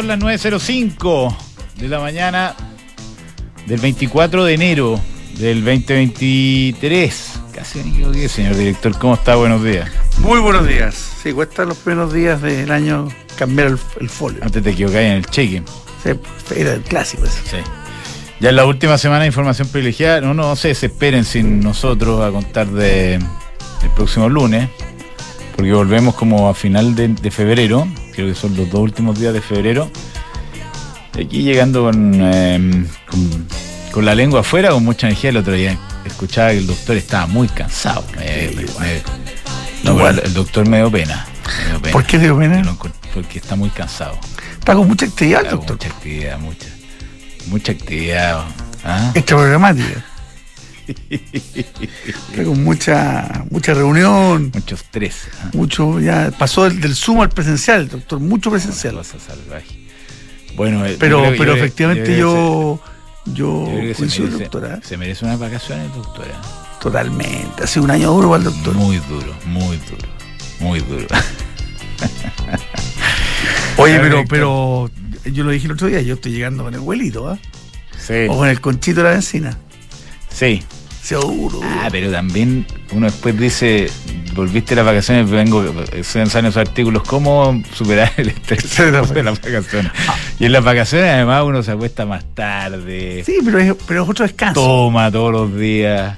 Son las 9.05 de la mañana del 24 de enero del 2023. Casi me equivoqué, señor director. ¿Cómo está? Buenos días. Muy buenos días. Sí, cuesta los primeros días del año cambiar el, el folio. Antes te equivocáis en el cheque. Sí, era el clásico ese. Sí. Ya en la última semana de información privilegiada, no, no se desesperen sin nosotros a contar de el próximo lunes, porque volvemos como a final de, de febrero, creo que son los dos últimos días de febrero. Aquí llegando con, eh, con, con la lengua afuera, con mucha energía. El otro día escuchaba que el doctor estaba muy cansado. Me- me- me- no, Igual. el, doctor me dio pena. me dio pena. ¿Por qué dio pena? Porque está muy cansado. Está con mucha actividad, Hago doctor. Mucha actividad, mucha. Mucha actividad. ¿ah? Extra programática. Con mucha, mucha reunión. Mucho estrés. ¿ah? Mucho, ya pasó del, del Zoom al presencial, doctor, mucho presencial. Cosa salvaje. Bueno, eh, Pero, yo creo que- pero yo- efectivamente yo yo, yo, se- merece, doctora. se merece unas vacaciones, doctora. Totalmente. Ha sido un año duro el doctor. Muy duro, muy duro, muy duro. Oye, pero, pero yo lo dije el otro día, yo estoy llegando con el abuelito, ¿ah? Sí, O con el conchito de la vecina. sí. Seguro. Ah, pero también uno después dice, volviste de las vacaciones, vengo, se lanzan esos artículos, ¿cómo superar el estrés de las vacaciones? Y en las vacaciones además uno se acuesta más tarde, Sí, pero es, pero es otro descanso. toma todos los días.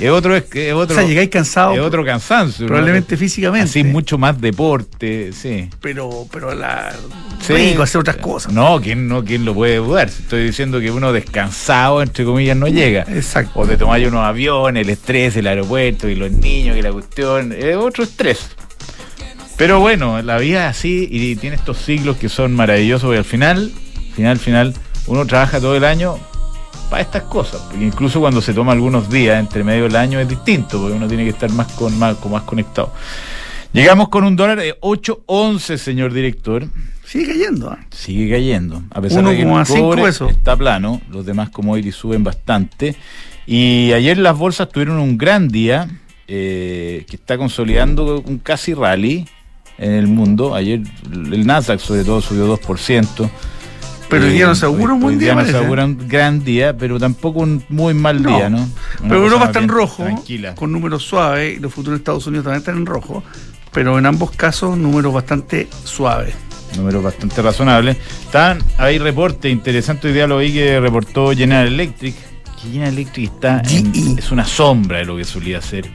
Es otro, es, es o otro, sea, llegáis cansados, es otro cansancio. ¿no? probablemente físicamente. Así mucho más deporte, sí. pero, pero la Sí. rico hacer otras cosas. No, ¿quién, no, ¿quién lo puede dudar? Estoy diciendo que uno descansado, entre comillas, no llega. Exacto. O te tomáis unos aviones, el estrés, el aeropuerto y los niños, que la cuestión. Es otro estrés. Pero bueno, la vida es así y tiene estos ciclos que son maravillosos porque al final, final, final, uno trabaja todo el año para estas cosas. Porque incluso cuando se toma algunos días entre medio del año es distinto, porque uno tiene que estar más, con, más, más conectado. Llegamos con un dólar de 8.11, señor director. Sigue cayendo. ¿ah? Sigue cayendo. A pesar de que el 1,5 cobre pesos. está plano, los demás commodities suben bastante. Y ayer las bolsas tuvieron un gran día eh, que está consolidando un casi rally en el mundo. Ayer el Nasdaq sobre todo subió 2%. Pero hoy día no se augura un buen día, no se parece. augura un gran día, pero tampoco un muy mal No. día, ¿no? Una Pero Europa está en rojo, Tranquila. con números suaves, y los futuros de Estados Unidos también están en rojo, pero en ambos casos números bastante suaves. números bastante razonables. Están, hay reporte interesante, hoy día lo vi que reportó General Electric, que General Electric está en- GE. es una sombra de lo que solía ser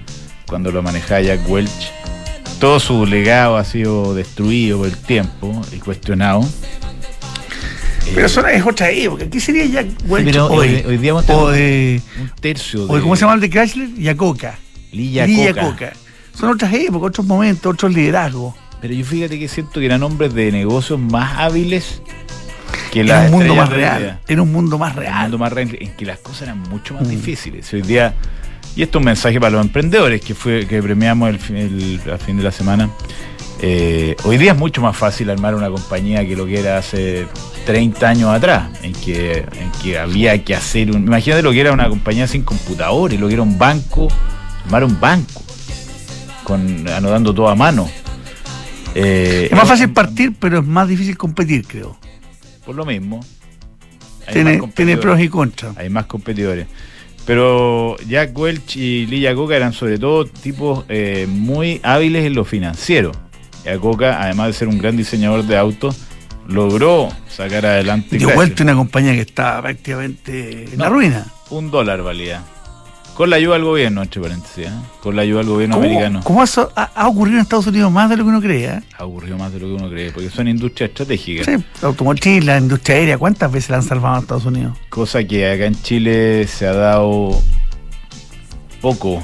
cuando lo manejaba Jack Welch. Todo su legado ha sido destruido por el tiempo y cuestionado. Pero eso es otra época. ¿Qué sería Jack Welch pero hoy? hoy- día hemos o de, un tercio o de- ¿Cómo se llama el de Chrysler? Yacoca. Lilla Lilla Coca. Coca. Son otras épocas, otros momentos, otros liderazgos. Pero yo fíjate que siento que eran hombres de negocios más hábiles que En las un mundo más real. En un mundo más real. mundo más real, en que las cosas eran mucho más Mm. difíciles. Hoy día, y esto es un mensaje para los emprendedores que fue que premiamos el, fin- el- a fin de la semana. Eh, hoy día es mucho más fácil armar una compañía que lo que era hace 30 años atrás, en que, en que había que hacer un. Imagínate lo que era una compañía sin computadores, lo que era un banco, armar un banco, con anotando todo a mano. Eh, Es más fácil partir, pero es más difícil competir, creo. Por lo mismo. Tiene, pros y contras. hay más competidores. Pero Jack Welch y Lilla Coca eran sobre todo tipos eh, muy hábiles en lo financiero. Jack Coca, además de ser un gran diseñador de autos, logró sacar adelante Dio Chrysler. vuelta una compañía que estaba prácticamente en la ruina. un dólar valía. Con la ayuda del gobierno, entre paréntesis, ¿eh? con la ayuda del gobierno ¿Cómo, americano. cómo eso ha, ha ocurrido en Estados Unidos más de lo que uno cree? ¿eh? Ha ocurrido más de lo que uno cree, porque son industrias estratégicas. Sí, la automotriz, la industria aérea, ¿cuántas veces la han salvado en Estados Unidos? Cosa que acá en Chile se ha dado poco.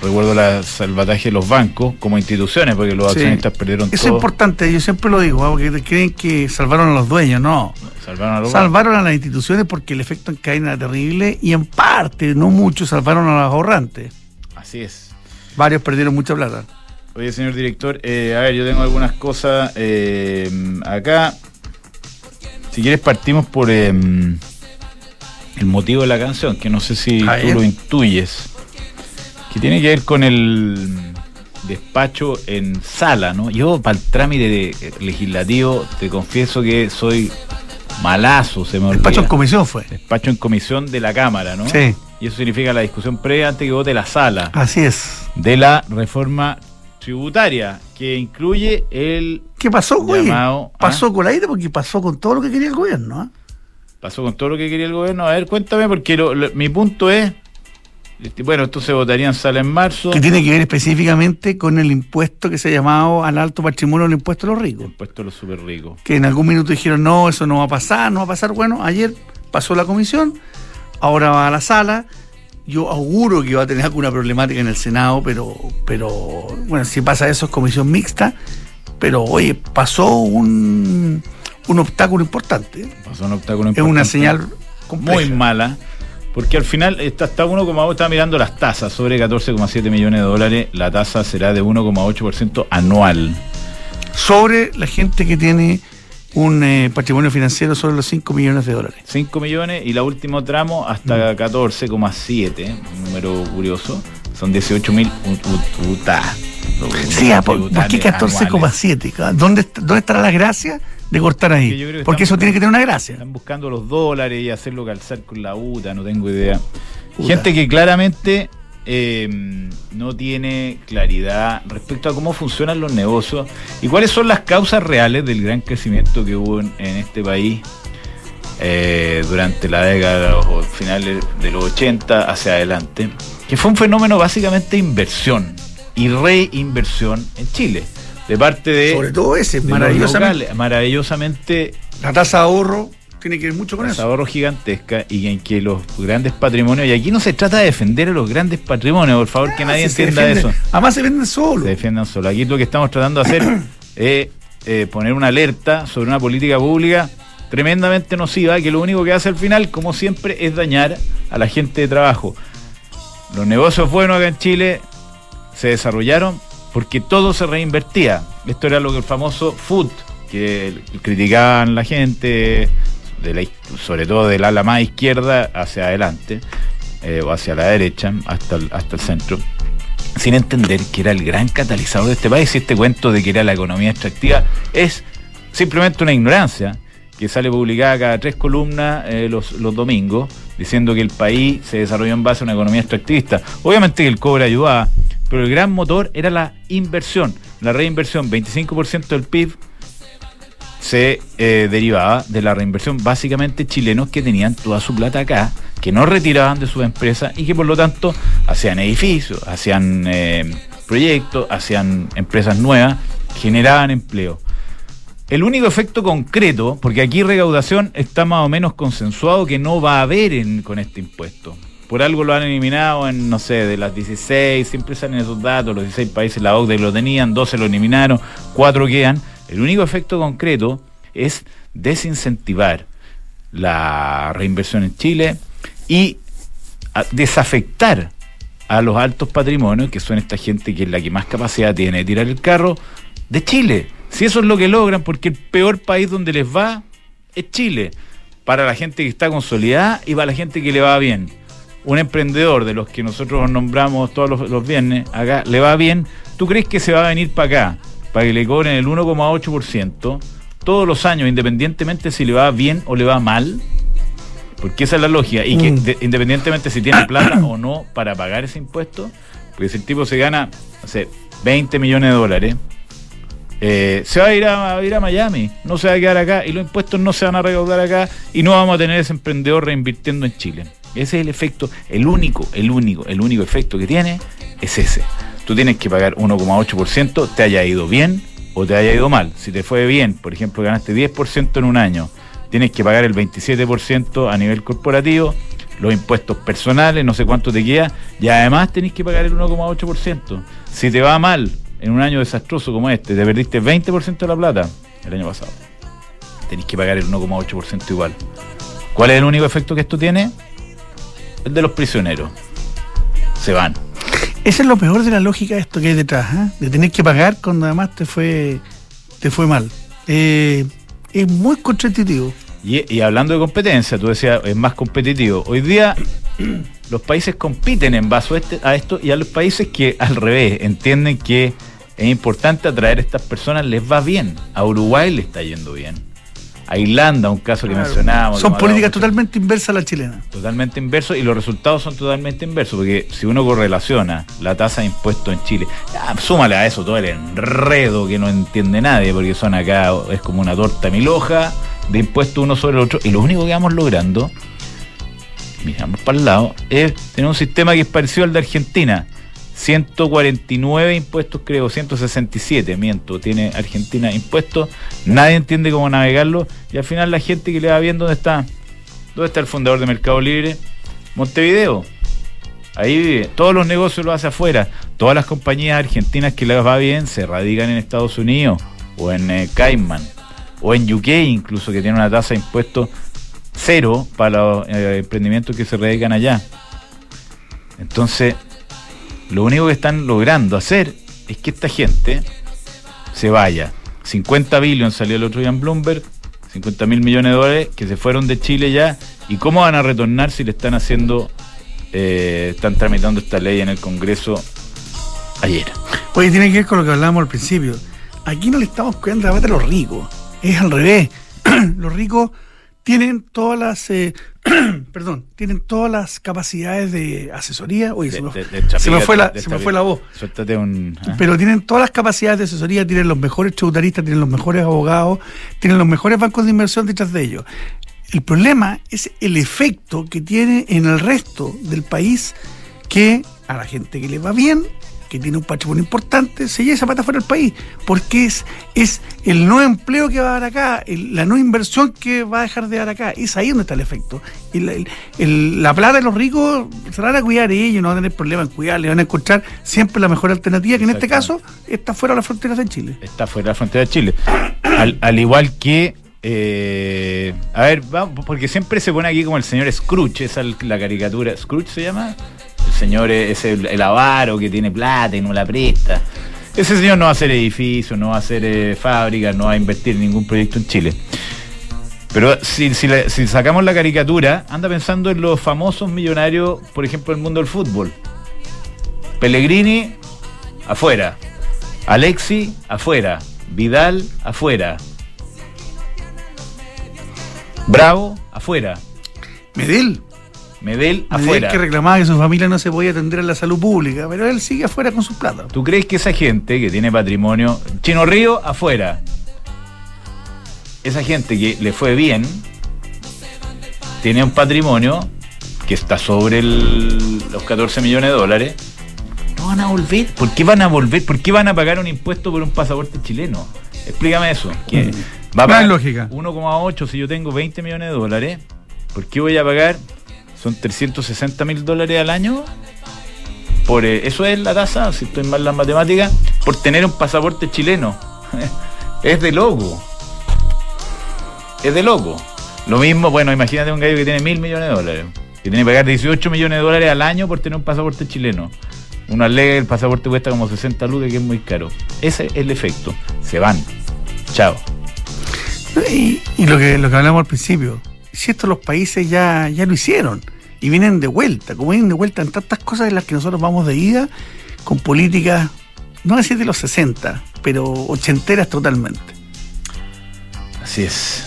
Recuerdo la salvataje de los bancos como instituciones, porque los Sí. accionistas perdieron Eso es todo. importante, yo siempre lo digo, ¿eh? porque creen que salvaron a los dueños, no. Salvaron a los Salvaron a las instituciones porque el efecto en cadena era terrible y en parte, no mucho, salvaron a los ahorrantes. Así es. Varios perdieron mucha plata. Oye, señor director, eh, a ver, yo tengo algunas cosas eh, acá. Si quieres partimos por eh, el motivo de la canción, que no sé si tú lo intuyes. Que tiene que ver con el despacho en sala, ¿no? Yo para el trámite de- eh, legislativo te confieso que soy malazo, se me olvida. Despacho en comisión fue. Despacho en comisión de la Cámara, ¿no? Sí. Y eso significa la discusión previa antes que vote la sala Así es. de la reforma tributaria, que incluye el... ¿Qué pasó, güey? Llamado, ¿ah? Pasó con aire porque pasó con todo lo que quería el gobierno. ¿ah? Pasó con todo lo que quería el gobierno. A ver, cuéntame, porque lo- lo- mi punto es... este, Bueno, esto se votaría en sala en marzo. Que tiene que ver específicamente con el impuesto que se ha llamado al alto patrimonio, el impuesto a los ricos. Impuesto a los súper ricos. Que en algún minuto dijeron, no, eso no va a pasar, no va a pasar. Bueno, ayer pasó la comisión, ahora va a la sala. Yo auguro que va a tener alguna problemática en el Senado, pero, pero bueno, si pasa eso es comisión mixta. Pero oye, pasó un, un obstáculo importante. Pasó un obstáculo Es una importante. señal compleja. muy mala, porque al final está hasta 1,8, está mirando las tasas, sobre 14,7 millones de dólares, la tasa será de 1,8% anual. Sobre la gente que tiene un eh, patrimonio financiero sobre los 5 millones de dólares. 5 millones y la último tramo hasta 14,7, un número curioso, son 18 mil Sí, ah, ¿por, por qué 14,7? ¿Dónde, ¿Dónde estará la gracia de cortar ahí? Porque eso tiene que tener una gracia. Están buscando los dólares y hacerlo calzar con la UTA, no tengo idea. Puta. Gente que claramente eh, no tiene claridad respecto a cómo funcionan los negocios y cuáles son las causas reales del gran crecimiento que hubo en, en este país eh, durante la década de los finales de los 80 hacia adelante, que fue un fenómeno básicamente de inversión y reinversión en Chile, de parte de, Sobre todo ese, de maravillosamente. locales. maravillosamente La tasa de ahorro tiene que ver mucho con eso. ahorros gigantescas y en que los grandes patrimonios, y aquí no se trata de defender a los grandes patrimonios, por favor, que Ah, nadie si entienda eso. Además se venden solo. Se defiendan solo. Aquí lo que estamos tratando de hacer es eh, poner una alerta sobre una política pública tremendamente nociva que lo único que hace al final, como siempre, es dañar a la gente de trabajo. Los negocios buenos acá en Chile se desarrollaron porque todo se reinvertía. Esto era lo que el famoso food, que criticaban la gente, de la, sobre todo del ala más izquierda hacia adelante, eh, o hacia la derecha, hasta el, hasta el centro, sin entender que era el gran catalizador de este país. Y este cuento de que era la economía extractiva es simplemente una ignorancia que sale publicada cada tres columnas eh, los, los domingos, diciendo que el país se desarrolló en base a una economía extractivista. Obviamente que el cobre ayudaba, pero el gran motor era la inversión, la reinversión, 25% del PIB se eh, derivaba de la reinversión básicamente chilenos que tenían toda su plata acá, que no retiraban de sus empresas y que por lo tanto hacían edificios, hacían eh, proyectos, hacían empresas nuevas, generaban empleo. El único efecto concreto, porque aquí recaudación está más o menos consensuado que no va a haber con este impuesto. Por algo lo han eliminado en, no sé, de las 16, siempre salen esos datos, los 16 países la OCDE lo tenían, 12 lo eliminaron, 4 quedan. El único efecto concreto es desincentivar la reinversión en Chile y a- desafectar a los altos patrimonios, que son esta gente que es la que más capacidad tiene de tirar el carro, de Chile. Si eso es lo que logran, porque el peor país donde les va es Chile, para la gente que está consolidada y para la gente que le va bien. Un emprendedor de los que nosotros nombramos todos los, los viernes, acá le va bien, ¿tú crees que se va a venir para acá? Para que le cobren el 1,8% todos los años, independientemente si le va bien o le va mal. Porque esa es la lógica. Y que Mm. de- independientemente si tiene plata o no para pagar ese impuesto, porque si el tipo se gana, no sé, 20 millones de dólares, eh, se va a ir a, a ir a Miami, no se va a quedar acá y los impuestos no se van a recaudar acá y no vamos a tener ese emprendedor reinvirtiendo en Chile. Ese es el efecto, el único, el único, el único efecto que tiene es ese. Tú tienes que pagar 1,8%, te haya ido bien o te haya ido mal. Si te fue bien, por ejemplo, ganaste 10% en un año, tienes que pagar el 27% a nivel corporativo, los impuestos personales, no sé cuánto te queda, y además tenés que pagar el 1,8%. Si te va mal en un año desastroso como este, te perdiste 20% de la plata el año pasado, tenés que pagar el 1,8% igual. ¿Cuál es el único efecto que esto tiene? El de los prisioneros. Se van. Ese es lo peor de la lógica de esto que hay detrás, ¿ah? de tener que pagar cuando además te fue, te fue mal. Eh, es muy contraintuitivo. Y, y hablando de competencia, tú decías, es más competitivo. Hoy día los países compiten en base a, este- a esto y a los países que al revés entienden que es importante atraer a estas personas, les va bien. A Uruguay le está yendo bien. A Irlanda, un caso que mencionábamos. Son políticas totalmente inversas a la chilena. Totalmente inversos y los resultados son totalmente inversos, porque si uno correlaciona la tasa de impuestos en Chile, súmale a eso todo el enredo que no entiende nadie, porque son acá, es como una torta mil hojas de impuestos uno sobre el otro, y lo único que vamos logrando, miramos para el lado, es tener un sistema que es parecido al de Argentina 149 impuestos, creo, 167, miento, tiene Argentina impuestos, nadie entiende cómo navegarlo y al final la gente que le va bien dónde está, dónde está el fundador de Mercado Libre, Montevideo. Ahí vive, todos los negocios lo hace afuera, todas las compañías argentinas que les va bien se radican en Estados Unidos o en eh, Cayman o en UK incluso que tiene una tasa de impuestos cero para los eh, emprendimientos que se radican allá. Entonces, lo único que están logrando hacer es que esta gente se vaya. 50 billones salió el otro día en Bloomberg, 50 mil millones de dólares que se fueron de Chile ya. ¿Y cómo van a retornar si le están haciendo, eh, están tramitando esta ley en el Congreso ayer? Oye, tiene que ver con lo que hablábamos al principio. Aquí no le estamos cuidando la a los ricos. Es al revés. los ricos tienen todas las eh, perdón, tienen todas las capacidades de asesoría. Oye, se, me, fue la, se me fue la voz. ¿ah? Pero tienen todas las capacidades de asesoría, tienen los mejores tributaristas, tienen los mejores abogados, tienen los mejores bancos de inversión detrás de ellos. El problema es el efecto que tiene en el resto del país que a la gente que le va bien que tiene un patrimonio importante, se lleva esa pata fuera del país, porque es, es el no empleo que va a dar acá, la no inversión que va a dejar de dar acá, es ahí donde está el efecto. Y la, plata de los ricos se van a cuidar ellos, no van a tener problema en cuidar, le van a encontrar siempre la mejor alternativa, que en este caso está fuera de las fronteras de Chile. Está fuera de las fronteras de Chile. Al, igual que eh, a ver, vamos, porque siempre se pone aquí como el señor Scrooge, esa es la caricatura. ¿Scrooge se llama? Señor es el, avaro que tiene plata y no la presta. Ese señor no va a hacer edificios, no va a hacer eh, fábricas, no va a invertir ningún proyecto en Chile. Pero si, sacamos la caricatura, anda pensando en los famosos millonarios, por ejemplo, del mundo del fútbol. Pellegrini, afuera. Alexi, afuera. Vidal, afuera. Bravo, afuera. Medel. Medel afuera. que reclamaba que su familia no se podía atender a la salud pública, pero él sigue afuera con sus plata. ¿Tú crees que esa gente que tiene patrimonio, Chino Río afuera, esa gente que le fue bien, tiene un patrimonio que está sobre los 14 millones de dólares, no van a volver. ¿Por qué van a volver? ¿Por qué van a pagar un impuesto por un pasaporte chileno? Explícame eso. va a pagar lógica. 1,8 si yo tengo 20 millones de dólares. ¿Por qué voy a pagar son 360 mil dólares al año. Por, eh, eso es la tasa, si estoy mal en las matemáticas, por tener un pasaporte chileno. es de loco. Es de loco. Lo mismo, bueno, imagínate un gallo que tiene mil millones de dólares, que tiene que pagar 18 millones de dólares al año por tener un pasaporte chileno. Una ley, el pasaporte cuesta como 60 lucas, que es muy caro. Ese es el efecto. Se van. Chao. Y, lo, que, lo que hablamos al principio, si esto los países ya, ya lo hicieron y vienen de vuelta, como vienen de vuelta en tantas cosas en las que nosotros vamos de ida con políticas, no decir de los 60, pero ochenteras totalmente. Así es.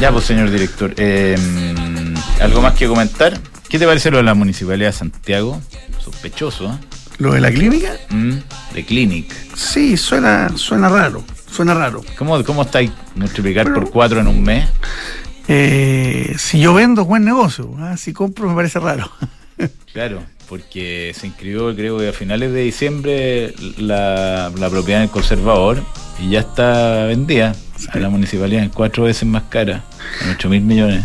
Ya, pues, señor director, em, ¿algo más que comentar? ¿Qué te parece lo de la Municipalidad de Santiago? Sospechoso, ¿eh? ¿Lo de la clínica? Mm, de Clinic. Sí, suena, suena raro, suena raro. ¿Cómo, cómo estáis multiplicar por cuatro en un mes? Eh, si yo vendo, buen negocio. ¿ah? Si compro, me parece raro. claro, porque se inscribió, creo que a finales de diciembre, la, propiedad del conservador y ya está vendida a la municipalidad en cuatro veces más cara, en 8 mil millones.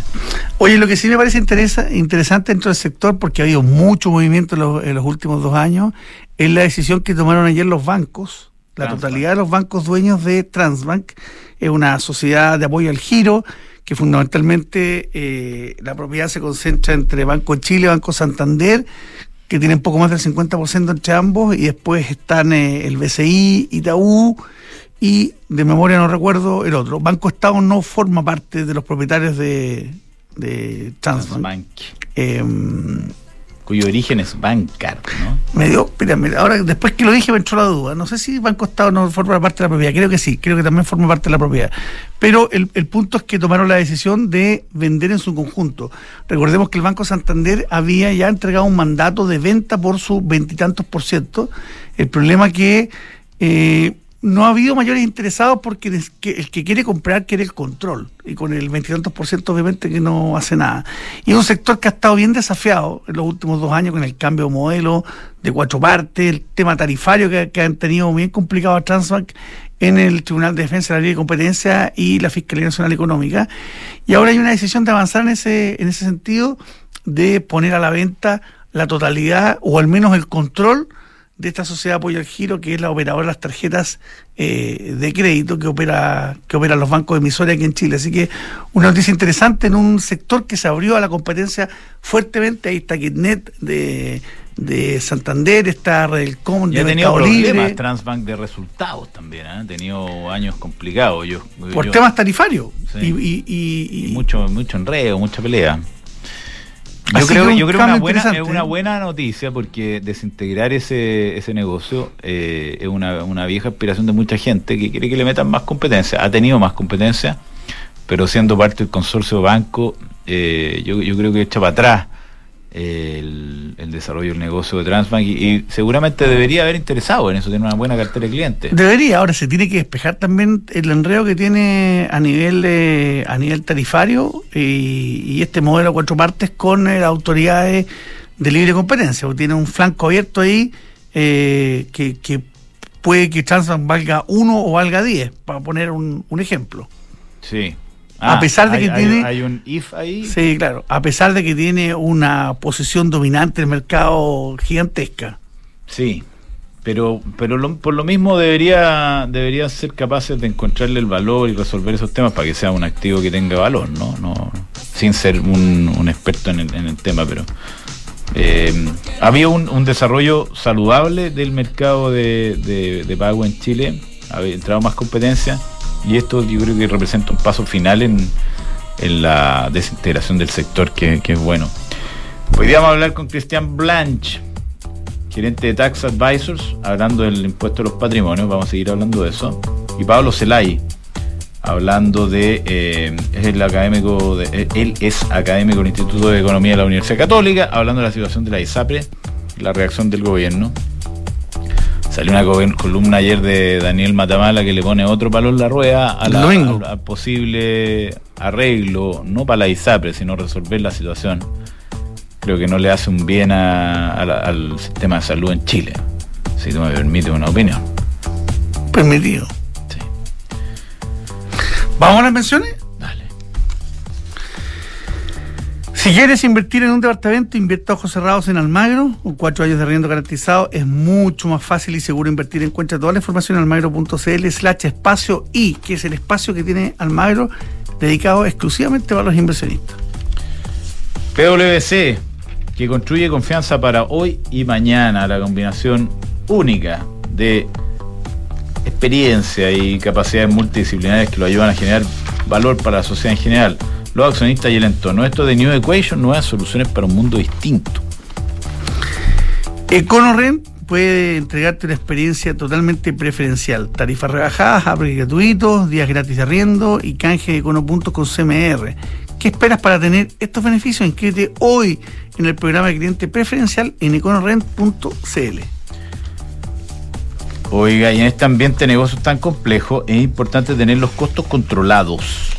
Oye, lo que sí me parece interesa, interesante dentro del sector, porque ha habido mucho movimiento en los, últimos dos años, es la decisión que tomaron ayer los bancos, la totalidad de los bancos dueños de Transbank, es una sociedad de apoyo al giro que fundamentalmente eh, la propiedad se concentra entre Banco Chile y Banco Santander, que tienen poco más del 50% entre ambos, y después están eh, el BCI, Itaú y, de memoria no recuerdo, el otro. Banco Estado no forma parte de los propietarios de, de Transbank. Em, cuyo origen es Bancar, ¿no? Me dio, mira, ahora después que lo dije me entró la duda. No sé si Banco Estado no forma parte de la propiedad, creo que sí, creo que también forma parte de la propiedad. Pero el, el punto es que tomaron la decisión de vender en su conjunto. Recordemos que el Banco Santander había ya entregado un mandato de venta por su veintitantos por ciento. El problema que eh, no ha habido mayores interesados porque el que quiere comprar quiere el control y con el veintitantos por ciento obviamente que no hace nada. Y es un sector que ha estado bien desafiado en los últimos dos años con el cambio de modelo de cuatro partes, el tema tarifario que, han tenido bien complicado a Transbank en el Tribunal de Defensa de la Ley de Competencia y la Fiscalía Nacional Económica. Y ahora hay una decisión de avanzar en ese, en ese sentido de poner a la venta la totalidad o al menos el control de esta sociedad apoyo al giro, que es la operadora de las tarjetas eh, de crédito que opera que operan los bancos emisores aquí en Chile. Así que una noticia interesante en un sector que se abrió a la competencia fuertemente. Ahí está Kitnet de, de Santander, está Redelcom de ha tenido problemas Transbank de resultados también, ¿eh? ha tenido años complicados. Yo, Por temas tarifarios. Y, y, mucho, mucho enredo, mucha pelea. Yo creo, yo creo que una buena, es una buena noticia porque desintegrar ese, ese negocio eh, es una, una, vieja aspiración de mucha gente que quiere que le metan más competencia. Ha tenido más competencia, pero siendo parte del consorcio banco, eh, yo, yo creo que echa para atrás el, desarrollo del negocio de Transbank y, seguramente debería haber interesado en eso, tiene una buena cartera de clientes. Debería, ahora se tiene que despejar también el enreo que tiene a nivel a nivel tarifario y, este modelo a cuatro partes con las autoridades de libre competencia, porque tiene un flanco abierto ahí eh, que, que, puede que Transbank valga uno o valga diez, para poner un, un ejemplo. Sí, a ah, pesar de que tiene. Hay un if ahí. Sí, claro. A pesar de que tiene una posición dominante en el mercado gigantesca. Sí. Pero, pero por lo mismo debería, debería ser capaces de encontrarle el valor y resolver esos temas para que sea un activo que tenga valor, ¿no? no sin ser un, experto en el, tema, pero. Eh, había un, un, desarrollo saludable del mercado de, de pago en Chile, había entrado más competencia y esto yo creo que representa un paso final en, la desintegración del sector, que, es bueno. Hoy día vamos a hablar con Cristian Blanche, gerente de Tax Advisors, hablando del impuesto a los patrimonios, vamos a seguir hablando de eso. Y Pablo Celay, hablando de, eh, es el académico, de, él es académico del Instituto de Economía de la Universidad Católica, hablando de la situación de la ISAPRE, la reacción del gobierno. Salió una columna ayer de Daniel Matamala que le pone otro palo en la rueda a la, posible arreglo, no para la ISAPRE, sino resolver la situación. Creo que no le hace un bien al sistema de salud en Chile, si tú me permites una opinión. Permitido. Sí. ¿Vamos a las menciones? Si quieres invertir en un departamento, invierte ojos cerrados en Almagro, con cuatro años de riendo garantizado. Es mucho más fácil y seguro invertir. Encuentra toda la información en almagro.cl slash espacio y, que es el espacio que tiene Almagro dedicado exclusivamente para los inversionistas. PwC, que construye confianza para hoy y mañana, la combinación única de experiencia y capacidades multidisciplinarias que lo ayudan a generar valor para la sociedad en general los accionistas y el entorno. Esto de New Equation, nuevas soluciones para un mundo distinto. EconoRent puede entregarte una experiencia totalmente preferencial. Tarifas rebajadas, upgrade gratuitos, días gratis de arriendo y canje de Econopuntos con CMR. ¿Qué esperas para tener estos beneficios? Inscríbete hoy en el programa de cliente preferencial en econorent.cl. Oiga, y en este ambiente de negocios tan complejo es importante tener los costos controlados.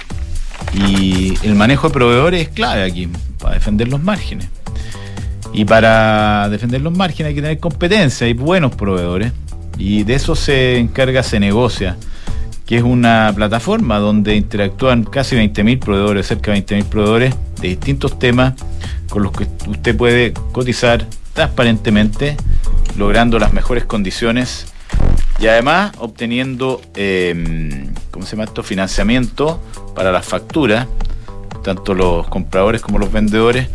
Y el manejo de proveedores es clave aquí, para defender los márgenes. Y para defender los márgenes hay que tener competencia y buenos proveedores. Y de eso se encarga, se negocia, que es una plataforma donde interactúan casi 20.000 proveedores, cerca de 20.000 proveedores de distintos temas con los que usted puede cotizar transparentemente, logrando las mejores condiciones y además obteniendo, eh, ¿cómo se llama esto? Financiamiento para las facturas, tanto los compradores como los vendedores,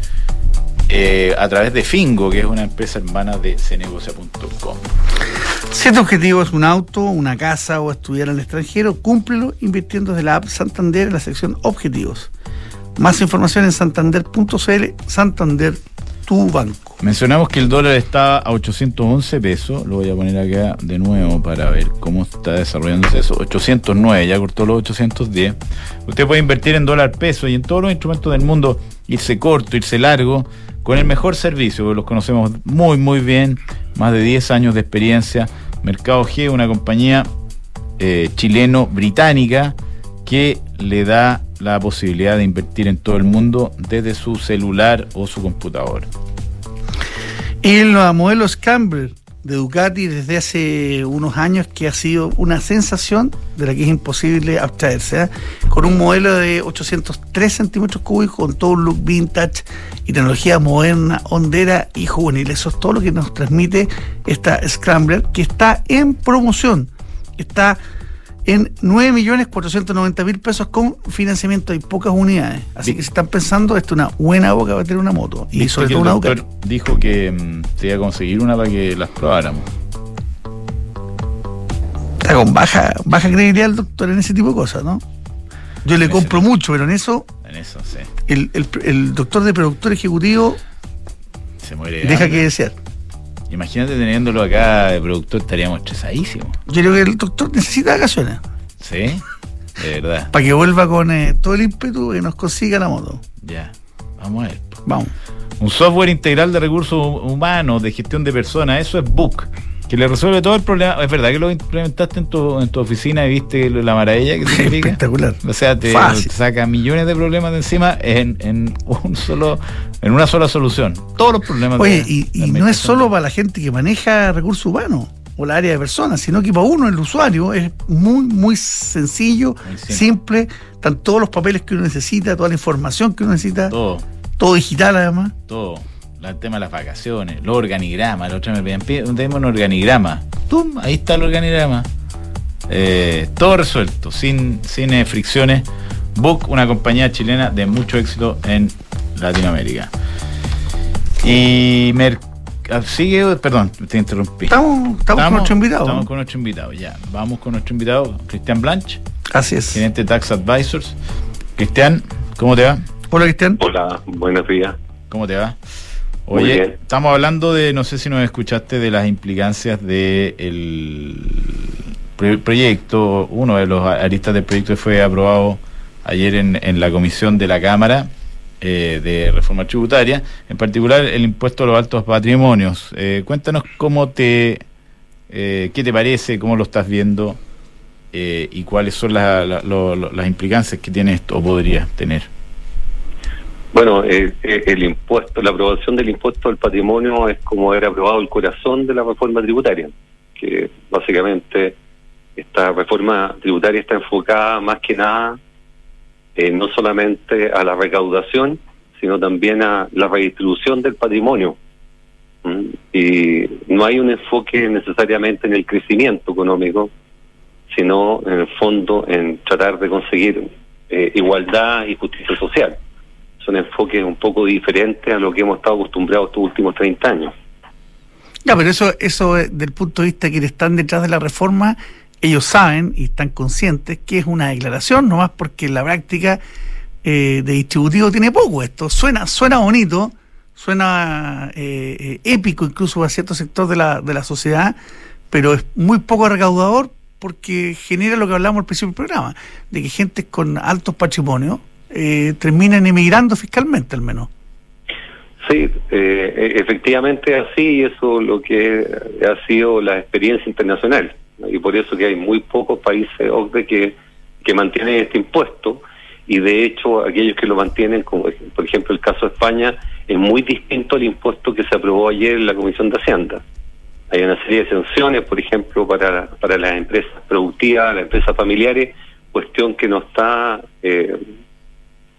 eh, a través de Fingo, que es una empresa hermana de cenegocia.com. Si tu objetivo es un auto, una casa o estudiar en el extranjero, cúmplelo invirtiendo desde la app Santander en la sección Objetivos. Más información en santander.cl, Santander tu banco. Mencionamos que el dólar está a 811 pesos. Lo voy a poner acá de nuevo para ver cómo está desarrollándose eso. 809, ya cortó los 810. Usted puede invertir en dólar peso y en todos los instrumentos del mundo, irse corto, irse largo, con el mejor servicio. Los conocemos muy, muy bien. Más de 10 años de experiencia. Mercado G, una compañía eh, chileno-británica que le da la posibilidad de invertir en todo el mundo desde su celular o su computador. El modelo Scambler de Ducati desde hace unos años que ha sido una sensación de la que es imposible abstraerse. ¿eh? Con un modelo de 803 centímetros cúbicos, con todo un look vintage y tecnología moderna, hondera y juvenil. Eso es todo lo que nos transmite esta Scrambler que está en promoción. Está en 9.490.000 pesos con financiamiento. Hay pocas unidades. Así que si están pensando, esto es una buena boca para tener una moto. Y sobre todo una Ducati. Dijo que mm, te iba a conseguir una para que las probáramos. Está con baja, baja credibilidad el doctor en ese tipo de cosas, ¿no? Yo le compro mucho, pero en eso. En eso, sí. El, el, el doctor de productor ejecutivo. Se muere. Deja que desear. Imagínate teniéndolo acá de productor, estaríamos estresadísimos. Yo creo que el doctor necesita vacaciones. Sí, de verdad. Para que vuelva con eh, todo el ímpetu y nos consiga la moto. Ya, vamos a ver. Vamos. Un software integral de recursos humanos, de gestión de personas, eso es Book que le resuelve todo el problema. Es verdad que lo implementaste en tu, en tu oficina y viste la maravilla que significa. Espectacular. O sea, te, saca millones de problemas de encima en, en, un solo, en una sola solución. Todos los problemas. Oye, y, y no es solo para la gente que maneja recursos humanos o la área de personas, sino que para uno, el usuario, es muy, muy sencillo, simple. Están todos los papeles que uno necesita, toda la información que uno necesita. Todo. Todo digital, además. Todo el tema de las vacaciones, los organigramas, la otra me pedían, tenemos un organigrama. ¡Tum! Ahí está el organigrama. Eh, todo resuelto, sin, sin eh, fricciones. Book, una compañía chilena de mucho éxito en Latinoamérica. Y ah, sigue, perdón, te interrumpí. Estamos, estamos, con nuestro invitado. Estamos con nuestro invitado, ya. Vamos con nuestro invitado, Cristian Blanch. Así es. Gerente Tax Advisors. Cristian, ¿cómo te va? Hola, Cristian. Hola, buenos días. ¿Cómo te va? Oye, estamos hablando de, no sé si nos escuchaste, de las implicancias del proyecto. Uno de los aristas del proyecto fue aprobado ayer en, la comisión de la Cámara eh, de Reforma Tributaria, en particular el impuesto a los altos patrimonios. Eh, cuéntanos cómo te, eh, qué te parece, cómo lo estás viendo y cuáles son las implicancias que tiene esto o podría tener. Bueno, eh, eh, el impuesto, la aprobación del impuesto al patrimonio es como haber aprobado el corazón de la reforma tributaria, que básicamente esta reforma tributaria está enfocada más que nada eh, no solamente a la recaudación, sino también a la redistribución del patrimonio. ¿Mm? Y no hay un enfoque necesariamente en el crecimiento económico, sino en el fondo en tratar de conseguir igualdad y justicia social son enfoques un poco diferentes a lo que hemos estado acostumbrados estos últimos 30 años. Ya, pero eso, eso eh, del punto de vista que están detrás de la reforma, ellos saben y están conscientes que es una declaración, nomás porque la práctica eh, de distributivo tiene poco esto. Suena, suena bonito, suena eh, épico incluso a cierto sector de la, de la sociedad, pero es muy poco recaudador porque genera lo que hablamos al principio del programa, de que gente con altos patrimonios eh, terminan emigrando fiscalmente al menos. Sí, eh, efectivamente así, y eso lo que ha sido la experiencia internacional. Y por eso que hay muy pocos países OCDE que, que mantienen este impuesto, y de hecho aquellos que lo mantienen, como por ejemplo el caso de España, es muy distinto al impuesto que se aprobó ayer en la Comisión de Hacienda. Hay una serie de exenciones, por ejemplo, para, para las empresas productivas, las empresas familiares, cuestión que no está eh,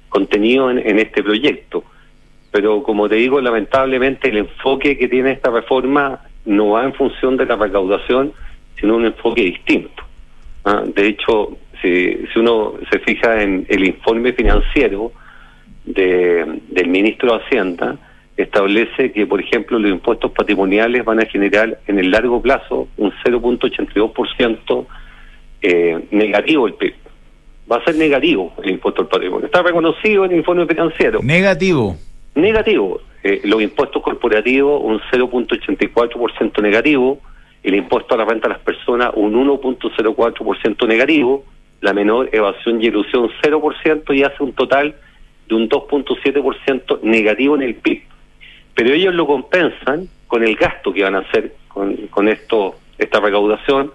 contenido en, este proyecto. Pero como te digo, lamentablemente el enfoque que tiene esta reforma no va en función de la recaudación, sino un enfoque distinto. ¿ah? De hecho, si, si uno se fija en el informe financiero de, del ministro de Hacienda, establece que, por ejemplo, los impuestos patrimoniales van a generar en el largo plazo un 0.82% eh, negativo el PIB va a ser negativo el impuesto al patrimonio. Está reconocido en el informe financiero. Negativo. Negativo. eh, los impuestos corporativos un 0.84% negativo, el impuesto a la renta de las personas un 1.04% negativo, la menor evasión y ilusión 0% y hace un total de un 2.7% negativo en el PIB. Pero ellos lo compensan con el gasto que van a hacer con, con esto, esta recaudación.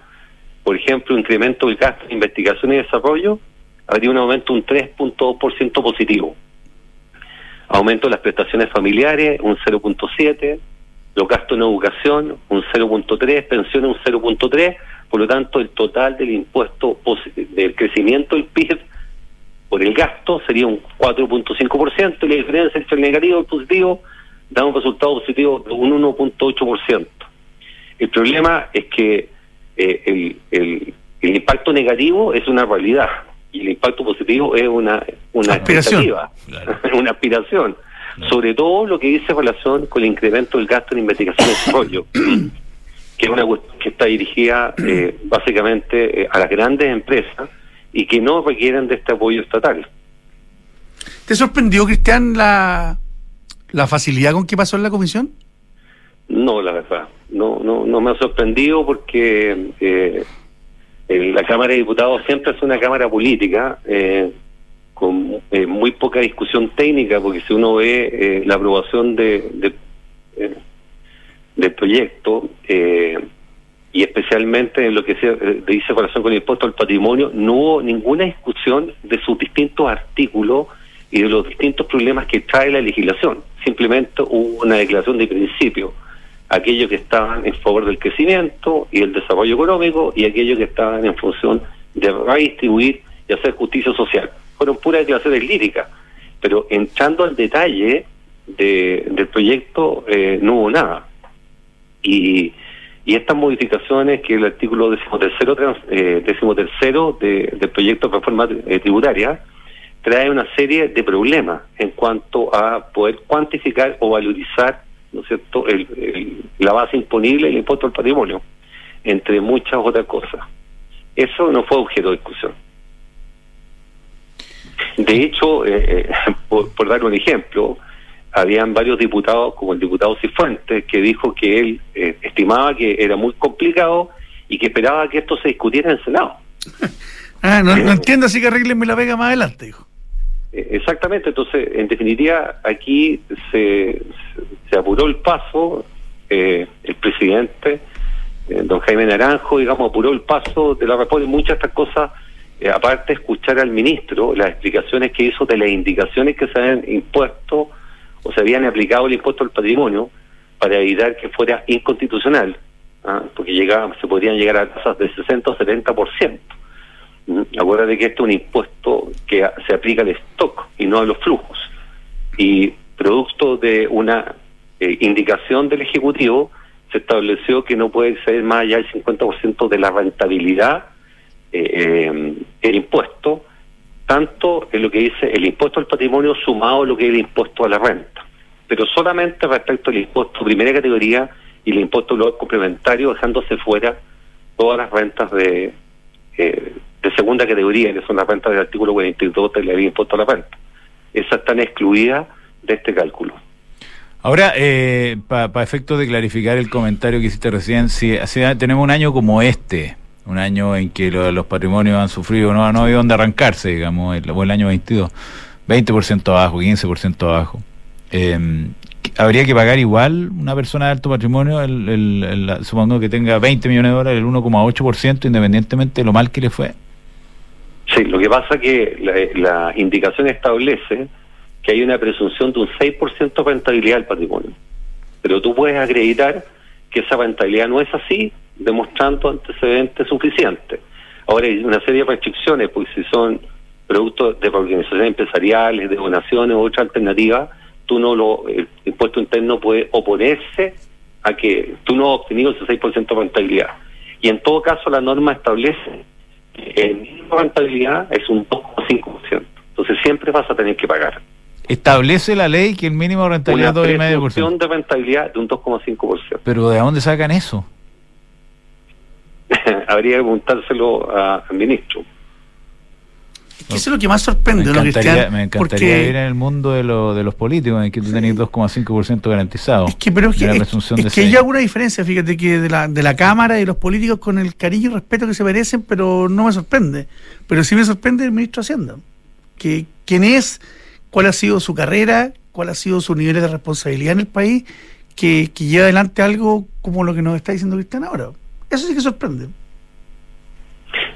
Por ejemplo, incremento del gasto en investigación y desarrollo habría un aumento un 3.2% positivo. Aumento de las prestaciones familiares un 0.7%, los gastos en educación un 0.3%, pensiones un 0.3%, por lo tanto el total del impuesto del crecimiento del PIB por el gasto sería un 4.5% y la diferencia entre el negativo y el positivo da un resultado positivo de un 1.8%. El problema es que eh, el, el, el, impacto negativo es una realidad y el impacto positivo es una, una aspiración. una aspiración. Sobre todo lo que dice relación con el incremento del gasto en investigación y desarrollo, que es una cuestión que está dirigida eh, básicamente eh, a las grandes empresas y que no requieren de este apoyo estatal. ¿Te sorprendió, Cristian, la, la facilidad con que pasó en la comisión? No, la verdad. No, no, no me ha sorprendido porque eh, la Cámara de Diputados siempre es una Cámara política eh, con eh, muy poca discusión técnica, porque si uno ve eh, la aprobación de, de del proyecto y especialmente en lo que se dice relación con el impuesto al patrimonio, no hubo ninguna discusión de sus distintos artículos y de los distintos problemas que trae la legislación. Simplemente hubo una declaración de principio. Aquellos que estaban en favor del crecimiento y el desarrollo económico y aquellos que estaban en función de redistribuir y hacer justicia social. Fueron puras declaraciones líricas, pero entrando al detalle de, del proyecto eh, no hubo nada. Y, y estas modificaciones que el artículo decimotercero, trans, eh, decimotercero de, del proyecto de reforma eh, tributaria trae una serie de problemas en cuanto a poder cuantificar o valorizar ¿no es cierto? El, el, la base imponible del impuesto al patrimonio, entre muchas otras cosas. Eso no fue objeto de discusión. De hecho, eh, por, por, dar un ejemplo, habían varios diputados, como el diputado Cifuentes, que dijo que él eh, estimaba que era muy complicado y que esperaba que esto se discutiera en el Senado. ah, no, no entiendo, así que arreglenme la vega más adelante, dijo. Exactamente, entonces, en definitiva, aquí se, se apuró el paso, eh, el presidente, eh, don Jaime Naranjo, digamos, apuró el paso de la reforma y muchas de estas cosas, eh, aparte escuchar al ministro, las explicaciones que hizo de las indicaciones que se habían impuesto o se habían aplicado el impuesto al patrimonio para evitar que fuera inconstitucional, ¿ah? porque llegaba, se podrían llegar a tasas de 60 o 70%. Acuérdate que este es un impuesto que se aplica al stock y no a los flujos. Y producto de una eh, indicación del Ejecutivo, se estableció que no puede ser más allá del 50% de la rentabilidad eh, eh, el impuesto, tanto en lo que dice el impuesto al patrimonio sumado a lo que es el impuesto a la renta. Pero solamente respecto al impuesto primera categoría y el impuesto luego complementario, dejándose fuera todas las rentas de, de segunda categoría, que son las rentas del artículo 42 de la ley de impuesto a la renta. Esas están excluidas de este cálculo. Ahora, eh, para pa efectos de clarificar el comentario que hiciste recién, si, si tenemos un año como este, un año en que lo, los patrimonios han sufrido, no, no hay dónde arrancarse, digamos, el, el año 22, 20% abajo, 15% abajo. Eh, ¿Habría que pagar igual una persona de alto patrimonio, el, el, el, supongo que tenga 20 millones de dólares, el 1,8%, independientemente de lo mal que le fue? Sí, lo que pasa que la, indicación establece que hay una presunción de un 6% de rentabilidad del patrimonio. Pero tú puedes acreditar que esa rentabilidad no es así, demostrando antecedentes suficientes. Ahora hay una serie de restricciones, pues si son productos de organizaciones empresariales, de donaciones u otra alternativa, tú no lo, el impuesto interno puede oponerse a que tú no has obtenido ese 6% de rentabilidad. Y en todo caso la norma establece el mínimo de rentabilidad es un 2,5%. Entonces siempre vas a tener que pagar. Establece la ley que el mínimo de rentabilidad es 2,5%. Una de rentabilidad de un 2,5%. Pero ¿de dónde sacan eso? Habría que preguntárselo al ministro. Que eso es lo que más sorprende, me ¿no, encantaría, Cristian? me encantaría Porque- vivir en el mundo de, lo- de los políticos, en que tú tenés 2,5% garantizado. Es que, pero es que, la es- presunción es de que hay alguna diferencia, fíjate, que de la, de la Cámara y los políticos con el cariño y respeto que se merecen, pero no me sorprende. Pero sí me sorprende el ministro de Hacienda. Que, ¿Quién es? ¿Cuál ha sido su carrera? ¿Cuál ha sido su nivel de responsabilidad en el país? Que, que lleva adelante algo como lo que nos está diciendo Cristian ahora. Eso sí que sorprende.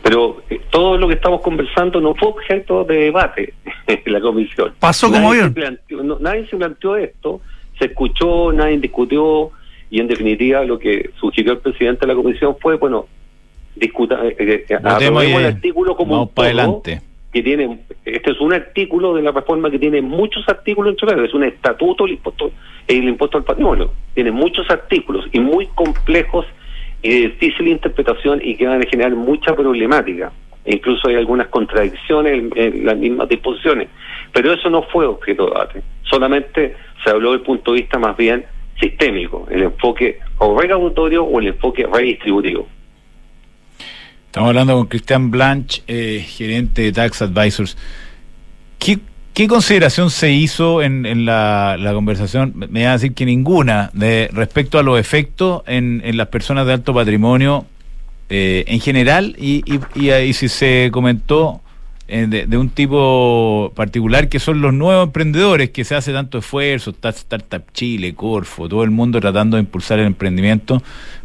Pero eh, todo lo que estamos conversando no fue objeto de debate en la comisión. Pasó como Nadie avión. se planteó- no, nadie se planteó esto, se escuchó, nadie discutió y en definitiva lo que sugirió el presidente de la comisión fue, bueno, discuta, eh, eh, aprobemos el artículo como vamos un para adelante. que tiene, este es un artículo de la reforma que tiene muchos artículos medio, es un estatuto el impuesto, el impuesto al patrimonio, tiene muchos artículos y muy complejos y de difícil interpretación y que van a generar mucha problemática. E incluso hay algunas contradicciones en, las mismas disposiciones. Pero eso no fue objeto de debate. Solamente se habló del punto de vista más bien sistémico, el enfoque o recaudatorio o el enfoque redistributivo. Estamos hablando con Cristian Blanch, eh, gerente de Tax Advisors. ¿Qué, qué consideración se hizo en, en la, conversación? Me van a decir que ninguna, de respecto a los efectos en, en las personas de alto patrimonio eh, en general y, y, y si se comentó eh, de, un tipo particular que son los nuevos emprendedores que se hace tanto esfuerzo, Startup Chile, Corfo, todo el mundo tratando de impulsar el emprendimiento,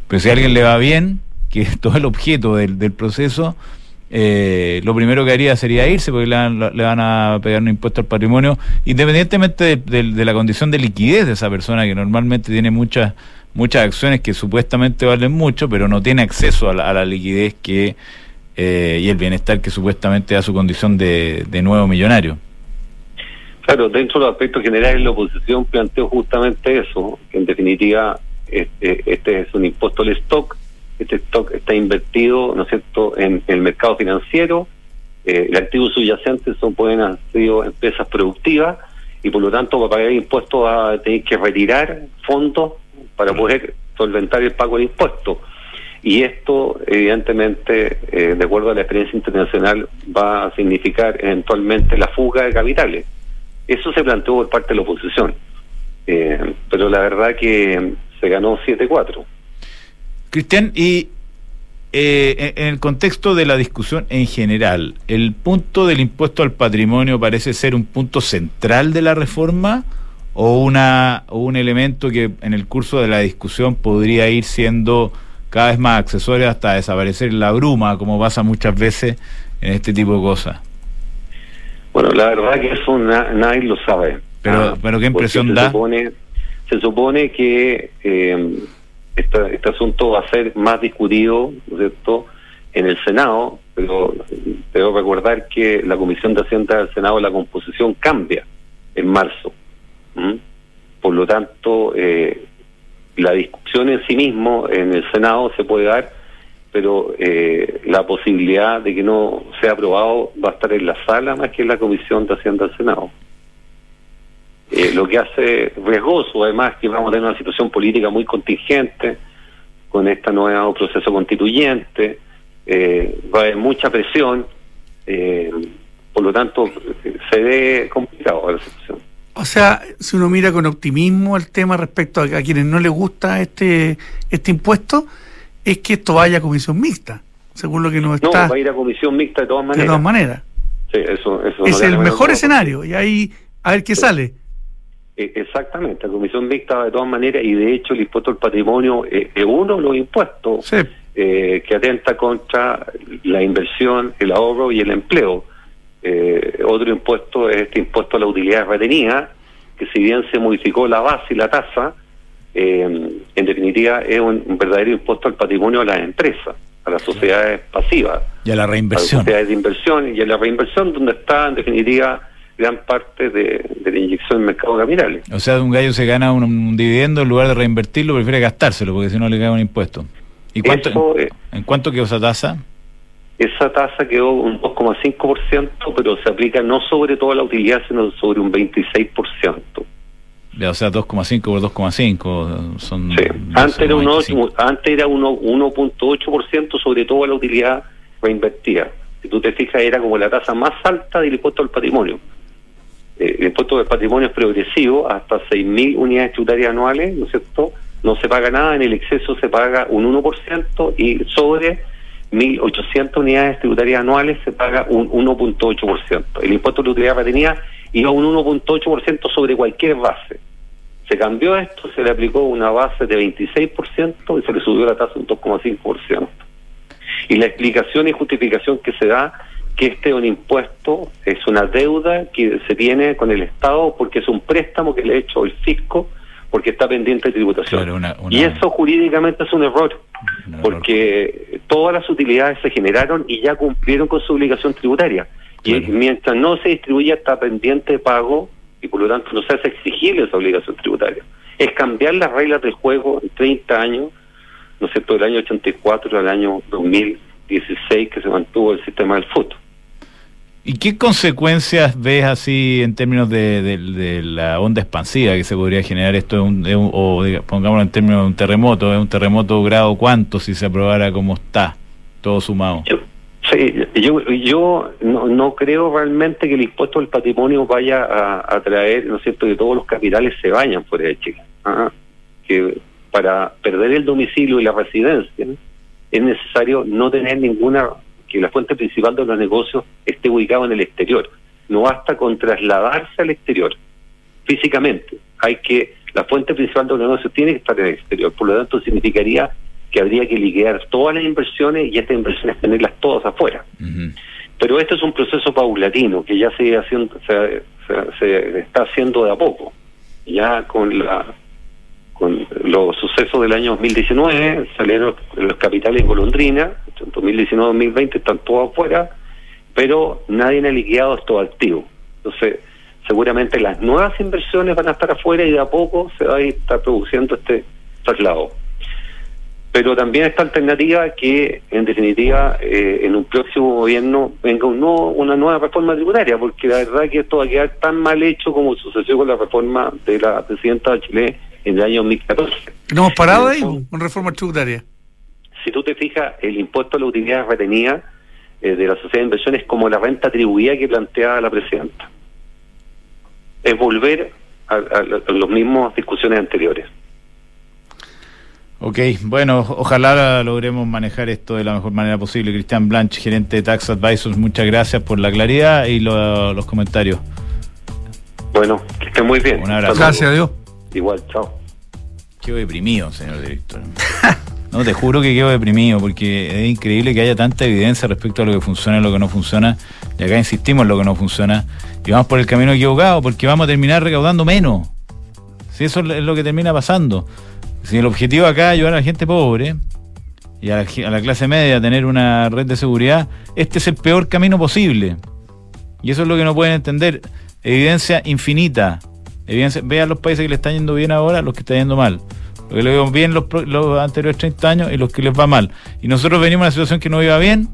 pero si a alguien le va bien, que es todo el objeto del, del proceso, eh, lo primero que haría sería irse porque le van, le van a pegar un impuesto al patrimonio, independientemente de, la condición de liquidez de esa persona que normalmente tiene muchas muchas acciones que supuestamente valen mucho, pero no tiene acceso a la, a la liquidez que eh, y el bienestar que supuestamente da su condición de, de nuevo millonario. Claro, dentro de los aspectos generales la oposición planteó justamente eso, que en definitiva este, este es un impuesto al stock, este stock está invertido, ¿no es cierto?, en, el mercado financiero, eh, el activo subyacente son pueden haber sido empresas productivas y por lo tanto para pagar impuestos va a tener que retirar fondos para poder solventar el pago del impuesto. Y esto, evidentemente, eh, de acuerdo a la experiencia internacional, va a significar eventualmente la fuga de capitales. Eso se planteó por parte de la oposición. Eh, pero la verdad que se ganó 7-4. Cristian, y eh, en el contexto de la discusión en general, ¿el punto del impuesto al patrimonio parece ser un punto central de la reforma o, una, o un elemento que en el curso de la discusión podría ir siendo cada vez más accesorio hasta desaparecer la bruma, como pasa muchas veces en este tipo de cosas? Bueno, la verdad que eso na- nadie lo sabe. Pero- pero ¿qué impresión se da? Supone, se supone que eh, esta- este asunto va a ser más discutido, en el Senado, pero debo recordar que la Comisión de Hacienda del Senado, la composición cambia en marzo. ¿m? Por lo tanto, eh, la discusión en sí mismo en el Senado se puede dar, pero eh, la posibilidad de que no sea aprobado va a estar en la sala más que en la Comisión de Hacienda del Senado. Eh, lo que hace riesgoso, además, que vamos a tener una situación política muy contingente con este nuevo proceso constituyente, eh, va a haber mucha presión, eh, por lo tanto, se ve complicado la situación. O sea, si uno mira con optimismo el tema respecto a, a quienes no les gusta este, este impuesto, es que esto vaya a comisión mixta, según lo que nos No, está va a ir a comisión mixta de todas de maneras. todas maneras. Sí, eso, eso no Es el mejor escenario y ahí a ver qué Sí. sale. Eh, Exactamente, la comisión mixta de todas maneras y de hecho el impuesto al patrimonio eh, es uno de los impuestos Sí. eh, que atenta contra la inversión, el ahorro y el empleo. Eh, otro impuesto es este impuesto a la utilidad retenida, que si bien se modificó la base y la tasa, eh, en definitiva es un, un verdadero impuesto al patrimonio de las empresas, a las sociedades pasivas, Y a la a las reinversión. sociedades de inversión y a la reinversión donde está en definitiva gran parte de, de la inyección en mercado de capitales. O sea, un gallo se gana un, un dividendo, en lugar de reinvertirlo, prefiere gastárselo, porque si no le cae un impuesto. ¿Y cuánto, Eso, eh, en cuánto quedó esa tasa? Esa tasa quedó un 2,5%, pero se aplica no sobre toda la utilidad, sino sobre un 26%. Ya, O sea, 2,5 por 2,5 son... Sí. Antes era, un 12,25. ocho- antes era uno- 1.8% sobre toda la utilidad reinvertida. si tú te fijas, era como la tasa más alta del impuesto al patrimonio. Eh, el impuesto del patrimonio es progresivo, hasta 6.000 unidades tributarias anuales, ¿no es cierto? No se paga nada, en el exceso se paga un 1% y sobre 1.800 unidades tributarias anuales se paga un 1.8%. El impuesto de utilidad retenida iba un 1.8% sobre cualquier base. Se cambió esto, se le aplicó una base de 26% y se le subió la tasa un 2,5%. Y la explicación y justificación que se da que este es un impuesto, es una deuda que se tiene con el Estado porque es un préstamo que le ha hecho el fisco porque está pendiente de tributación. Y eso jurídicamente es un error, porque todas las utilidades se generaron y ya cumplieron con su obligación tributaria. Y mientras no se distribuya está pendiente de pago y por lo tanto no se hace exigible esa obligación tributaria. Es cambiar las reglas del juego en 30 años, ¿no es cierto?, del año 84 al año 2016 que se mantuvo el sistema del fútbol. ¿Y qué consecuencias ves así en términos de, la onda expansiva que se podría generar esto, un, o pongámoslo en términos de un terremoto, ¿es un terremoto grado cuánto si se aprobara como está, todo sumado? Yo, sí, yo, yo no, creo realmente que el impuesto al patrimonio vaya a, a traer, ¿no es cierto?, que todos los capitales se vayan fuera de Chile. ¿ah? Que para perder el domicilio y la residencia es necesario no tener ninguna que la fuente principal de los negocios esté ubicada en el exterior. No basta con trasladarse al exterior físicamente. Hay que la fuente principal de los negocios tiene que estar en el exterior. Por lo tanto, significaría que habría que liquidar todas las inversiones y estas inversiones tenerlas todas afuera. Pero este es un proceso paulatino que ya se, haciendo, se está haciendo de a poco. Ya con la con los sucesos del año 2019, salieron los capitales en golondrina, 2019-2020 están todos afuera, pero nadie ha liquidado estos activos. Entonces, seguramente las nuevas inversiones van a estar afuera y de a poco se va a estar produciendo este traslado. Pero también esta alternativa que, en definitiva, eh, en un próximo gobierno venga un una nueva reforma tributaria, porque la verdad que esto va a quedar tan mal hecho como sucedió con la reforma de la presidenta de Chile en el año 2014. ¿No hemos parado ahí con reforma tributaria? Si tú te fijas, el impuesto a la utilidad retenida eh, de la sociedad de inversiones es como la renta atribuida que planteaba la presidenta. Es volver a, a, las mismas discusiones anteriores. Ok, bueno, ojalá logremos manejar esto de la mejor manera posible. Cristian Blanch, gerente de Tax Advisors, muchas gracias por la claridad y los comentarios. Bueno, que estén muy bien. Un abrazo. Gracias, Dios. Igual, chao. Quedo deprimido, señor director. No, te juro que quedo deprimido porque es increíble que haya tanta evidencia respecto a lo que funciona y lo que no funciona. Y acá insistimos en lo que no funciona. Y vamos por el camino equivocado porque vamos a terminar recaudando menos. Si eso es lo que termina pasando. Si el objetivo acá es ayudar a la gente pobre y a la, clase media a tener una red de seguridad, este es el peor camino posible. Y eso es lo que no pueden entender. Evidencia infinita vean los países que le están yendo bien ahora, los que están yendo mal. Lo que le vemos bien los, los anteriores 30 años y los que les va mal. Y nosotros venimos a una situación que no iba bien.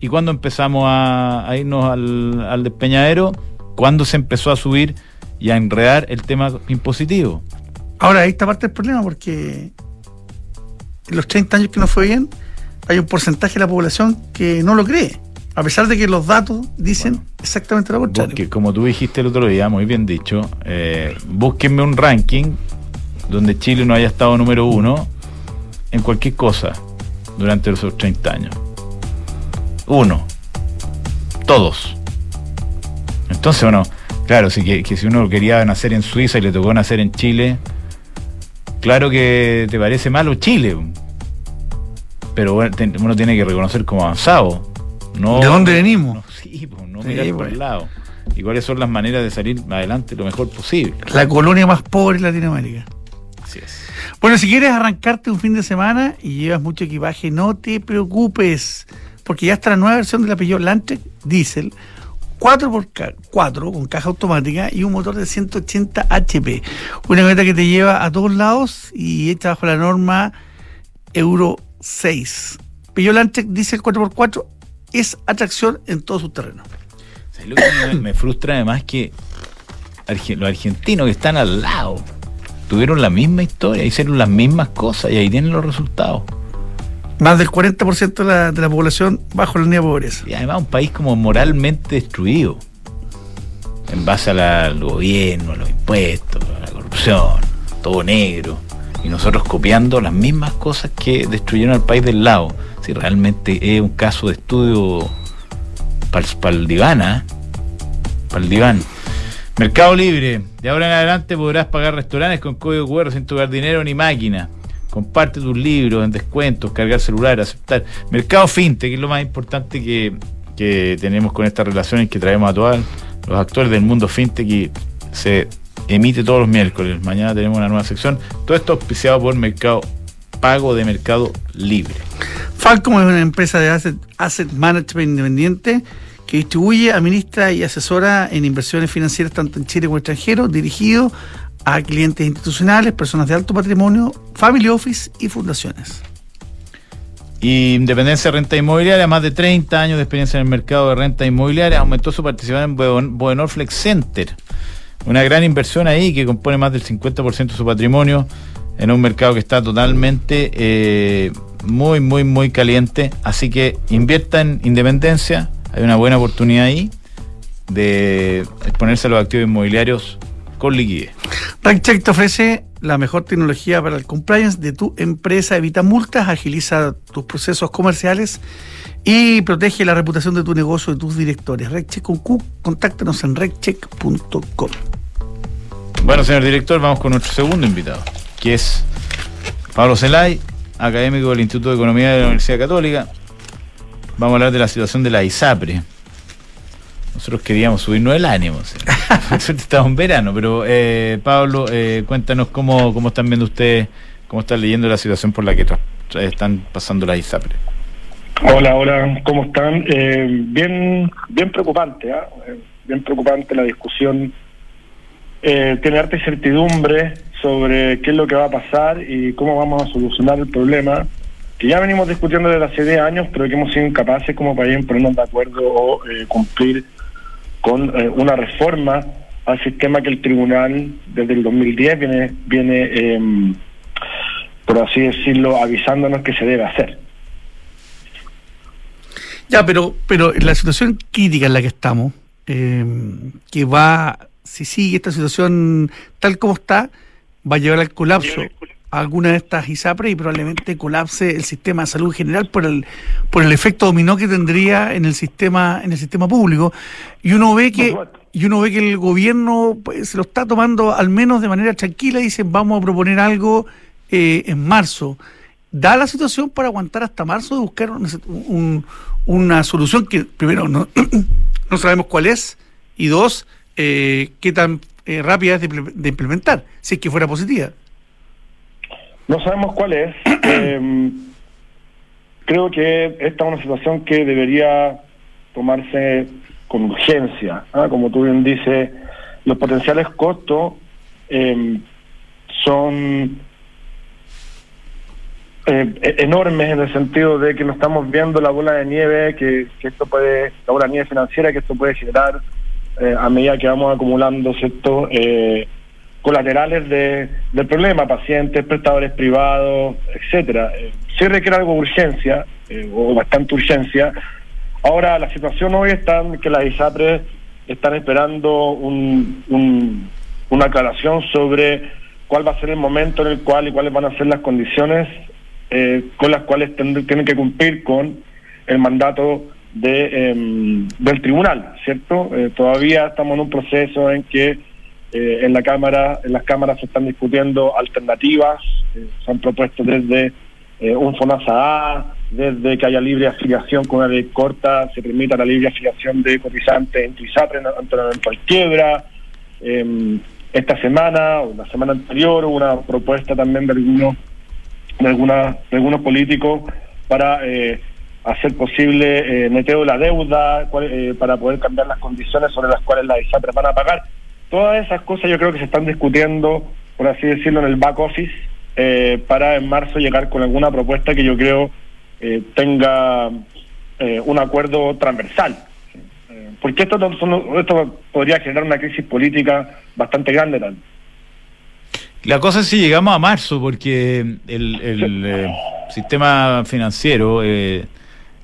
Y cuando empezamos a, irnos al, al despeñadero, cuando se empezó a subir y a enredar el tema impositivo. Ahora, ahí está parte del problema, porque en los 30 años que no fue bien, hay un porcentaje de la población que no lo cree. A pesar de que los datos dicen exactamente lo contrario. Porque, como tú dijiste el otro día, muy bien dicho, eh, búsquenme un ranking donde Chile no haya estado número uno en cualquier cosa durante esos 30 años. Uno. Todos. Entonces, bueno, claro, si, que, si uno quería nacer en Suiza y le tocó nacer en Chile, claro que te parece malo Chile. Pero bueno, uno tiene que reconocer como avanzado. ¿De dónde venimos? No, sí, no mirar por el lado. ¿Y cuáles son las maneras de salir adelante lo mejor posible? La colonia más pobre de Latinoamérica. Así es. Bueno, si quieres arrancarte un fin de semana y llevas mucho equipaje, no te preocupes, porque ya está la nueva versión de la Peugeot Landtrek Diesel 4x4 con caja automática y un motor de 180 HP. Una camioneta que te lleva a todos lados y hecha bajo la norma Euro 6. Peugeot Landtrek Diesel 4x4 es atracción en todo su terreno. Lo que me, frustra además que los argentinos que están al lado tuvieron la misma historia, hicieron las mismas cosas y ahí tienen los resultados. Más del 40% de la, de la población bajo la línea de pobreza. Y además un país como moralmente destruido. En base la- al gobierno, a los impuestos, a la corrupción, todo negro. Y nosotros copiando las mismas cosas que destruyeron al país del lado. Si realmente es un caso de estudio para el diván, ¿ah? Para el diván. Mercado Libre. De ahora en adelante podrás pagar restaurantes con código QR sin tocar dinero ni máquina. Comparte tus libros en descuentos, cargar celular, aceptar. Mercado Fintech, que es lo más importante que, que tenemos con estas relaciones que traemos a todos los actores del mundo Fintech y se emite todos los miércoles. Mañana tenemos una nueva sección. Todo esto auspiciado por Mercado Pago de Mercado Libre. Falcom es una empresa de asset, asset management independiente que distribuye, administra y asesora en inversiones financieras tanto en Chile como en extranjero, dirigido a clientes institucionales, personas de alto patrimonio, family office y fundaciones. Y Independencia de Renta Inmobiliaria, más de 30 años de experiencia en el mercado de renta inmobiliaria, aumentó su participación en Boden- Bodenor Flex Center. Una gran inversión ahí que compone más del 50% de su patrimonio en un mercado que está totalmente eh, muy, muy, muy caliente. Así que invierta en Independencia, hay una buena oportunidad ahí de exponerse a los activos inmobiliarios con liquidez. RankCheck te ofrece la mejor tecnología para el compliance de tu empresa, evita multas, agiliza tus procesos comerciales y protege la reputación de tu negocio, de tus directores. RecCheck con Q, contáctanos en reccheck.com. Bueno, señor director, vamos con nuestro segundo invitado, que es Pablo Celay, académico del Instituto de Economía de la Universidad Católica. Vamos a hablar de la situación de la ISAPRE. Nosotros queríamos subirnos el ánimo. suerte estamos en verano, pero eh, Pablo, eh, cuéntanos cómo, cómo están viendo ustedes, cómo están leyendo la situación por la que están pasando la ISAPRE. Hola, hola, ¿cómo están? Eh, bien, bien preocupante, ¿ah? Eh, bien preocupante la discusión. Eh, tiene harta incertidumbre sobre qué es lo que va a pasar y cómo vamos a solucionar el problema, que ya venimos discutiendo desde hace 10 años, pero que hemos sido incapaces como país en ponernos de acuerdo o eh, cumplir con eh, una reforma al sistema que el tribunal desde el 2010 viene, viene em, por así decirlo, avisándonos que se debe hacer. Ya, pero, pero la situación crítica en la que estamos, eh, que va, si sigue esta situación tal como está, va a llevar al colapso a alguna de estas ISAPRE y probablemente colapse el sistema de salud en general por el por el efecto dominó que tendría en el sistema en el sistema público. Y uno ve que y uno ve que el gobierno pues, se lo está tomando al menos de manera tranquila y dicen vamos a proponer algo eh, en marzo da la situación para aguantar hasta marzo de buscar un- una solución que primero no, no sabemos cuál es y dos eh, qué tan eh, rápida es de, de implementar si es que fuera positiva No sabemos cuál es. Eh, creo que esta es una situación que debería tomarse con urgencia. ¿ah? Como tú bien dices, los potenciales costos eh, son eh, e- enormes en el sentido de que no estamos viendo la bola de nieve que, que esto puede, la bola de nieve financiera que esto puede generar eh, a medida que vamos acumulando ciertos eh, colaterales de, del problema, pacientes, prestadores privados, etcétera. Eh, sí requiere algo de urgencia, o bastante urgencia. Ahora, la situación hoy está en que las ISAPRES están esperando un, un- una aclaración sobre cuál va a ser el momento en el cual y cuáles van a ser las condiciones eh, con las cuales tienen que cumplir con el mandato de, em, del tribunal, ¿cierto? Eh, todavía estamos en un proceso en que eh, en la cámara, en las cámaras se están discutiendo alternativas, eh, se han propuesto desde eh, un FONASA A, desde que haya libre afiliación con una ley corta, se permita la libre afiliación de cotizantes en ISAPRE ante una eventual quiebra. Eh, esta semana o la semana anterior hubo una propuesta también de algunos de, alguna- de algunos políticos para eh, hacer posible eh, neteo de la deuda, cuál- eh, para poder cambiar las condiciones sobre las cuales las ISAPRES van a pagar. Todas esas cosas yo creo que se están discutiendo, por así decirlo, en el back office, eh, para en marzo llegar con alguna propuesta que yo creo eh, tenga eh, un acuerdo transversal. Eh, porque esto, esto podría generar una crisis política bastante grande también. La cosa es si llegamos a marzo, porque el, el, eh, sistema financiero eh,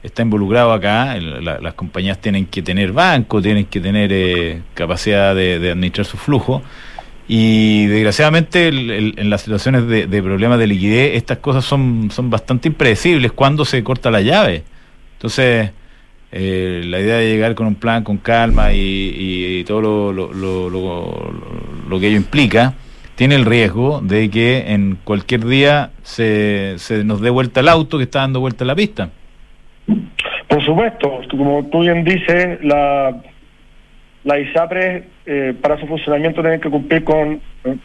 está involucrado acá. las compañías tienen que tener banco, tienen que tener eh, capacidad de, administrar su flujo. Y desgraciadamente en las situaciones de, problemas de liquidez estas cosas son, son bastante impredecibles cuando se corta la llave. Entonces, eh, la idea de llegar con un plan con calma y, todo lo, lo, lo, que ello implica, tiene el riesgo de que en cualquier día se, se nos dé vuelta el auto que está dando vuelta la pista. Por supuesto, como tú bien dices, la, la ISAPRE eh, para su funcionamiento tiene que cumplir con eh,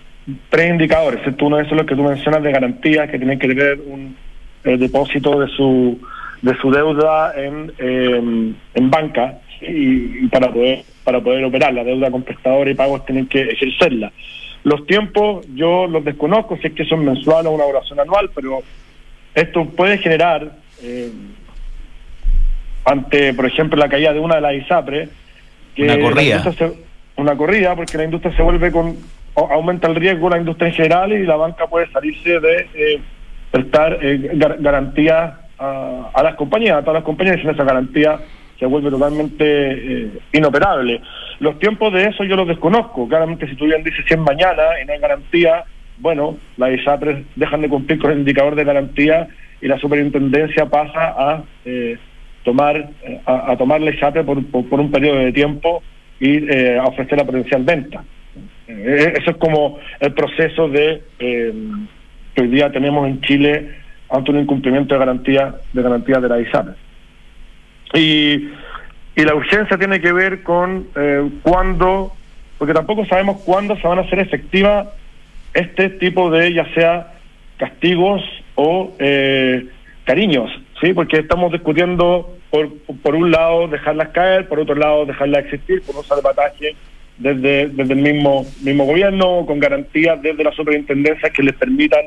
tres indicadores. Uno de esos es lo que tú mencionas de garantía, que tienen que tener un eh, depósito de su de su deuda en, em, en banca y, para poder para poder operar la deuda con prestadores y pagos tienen que ejercerla. Los tiempos yo los desconozco, si es que son mensuales o una oración anual, pero esto puede generar eh, ante, por ejemplo, la caída de una de las ISAPRE, que una corrida. una corrida, porque la industria se vuelve con, aumenta el riesgo la industria en general y la banca puede salirse de eh, prestar eh, garantías a, las compañías, a todas las compañías, y esa garantía se vuelve totalmente eh, inoperable. Los tiempos de eso yo los desconozco. Claramente, si tú bien dices 100 mañana y no hay garantía, bueno, las ISAPRES dejan de cumplir con el indicador de garantía y la superintendencia pasa a eh, tomar a, tomar la ISAPRE por, por, un periodo de tiempo y eh, a ofrecer la potencial venta. eso es como el proceso de que hoy día tenemos en Chile ante un incumplimiento de garantía de garantía de la ISAPRES. Y, y la urgencia tiene que ver con eh, cuándo, porque tampoco sabemos cuándo se van a hacer efectivas este tipo de, ya sea castigos o eh, cariños, ¿sí? Porque estamos discutiendo, por, por un lado, dejarlas caer, por otro lado, dejarlas existir, por un salvataje desde, desde el mismo, mismo gobierno, con garantías desde la superintendencia que les permitan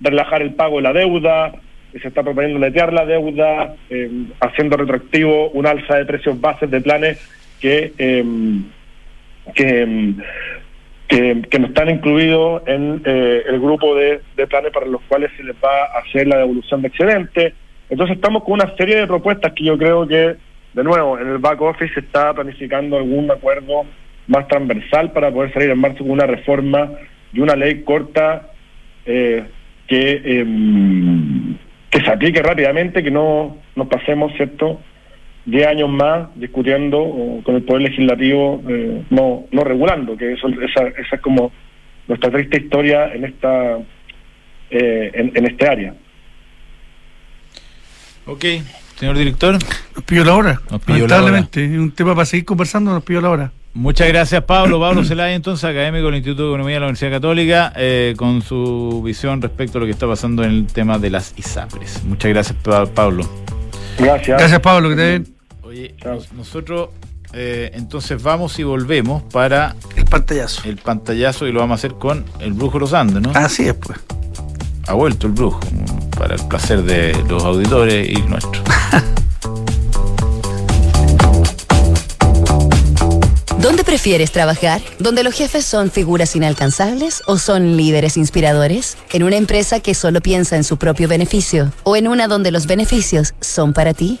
relajar el pago de la deuda, se está proponiendo netear la deuda, eh, haciendo retroactivo un alza de precios bases de planes que, em, em, que, que, no están incluidos en eh, el grupo de, planes para los cuales se les va a hacer la devolución de excedente. Entonces estamos con una serie de propuestas que yo creo que, de nuevo, en el back office se está planificando algún acuerdo más transversal para poder salir en marzo con una reforma y una ley corta eh, que eh, que se aplique rápidamente, que no nos pasemos, ¿cierto?, 10 años más discutiendo con el Poder Legislativo, eh, no, no regulando, que eso, esa, esa es como nuestra triste historia en esta eh, en, este área. Ok, señor director. Nos pidió la hora. Nos pidió Lamentablemente, es un tema para seguir conversando, nos pidió la hora. Muchas gracias, Pablo. Pablo Celaya, entonces, académico del Instituto de Economía de la Universidad Católica, eh, con su visión respecto a lo que está pasando en el tema de las ISAPRES. Muchas gracias, Pablo. Gracias. Gracias, Pablo, que te ven. Oye, nosotros eh, entonces vamos y volvemos para. El pantallazo. El pantallazo y lo vamos a hacer con el Brujo Los Andes, ¿no? Así es, pues. Ha vuelto el Brujo, el placer de los auditores y nuestros. ¿Dónde prefieres trabajar? ¿Donde los jefes son figuras inalcanzables o son líderes inspiradores? ¿En una empresa que solo piensa en su propio beneficio? ¿O en una donde los beneficios son para ti?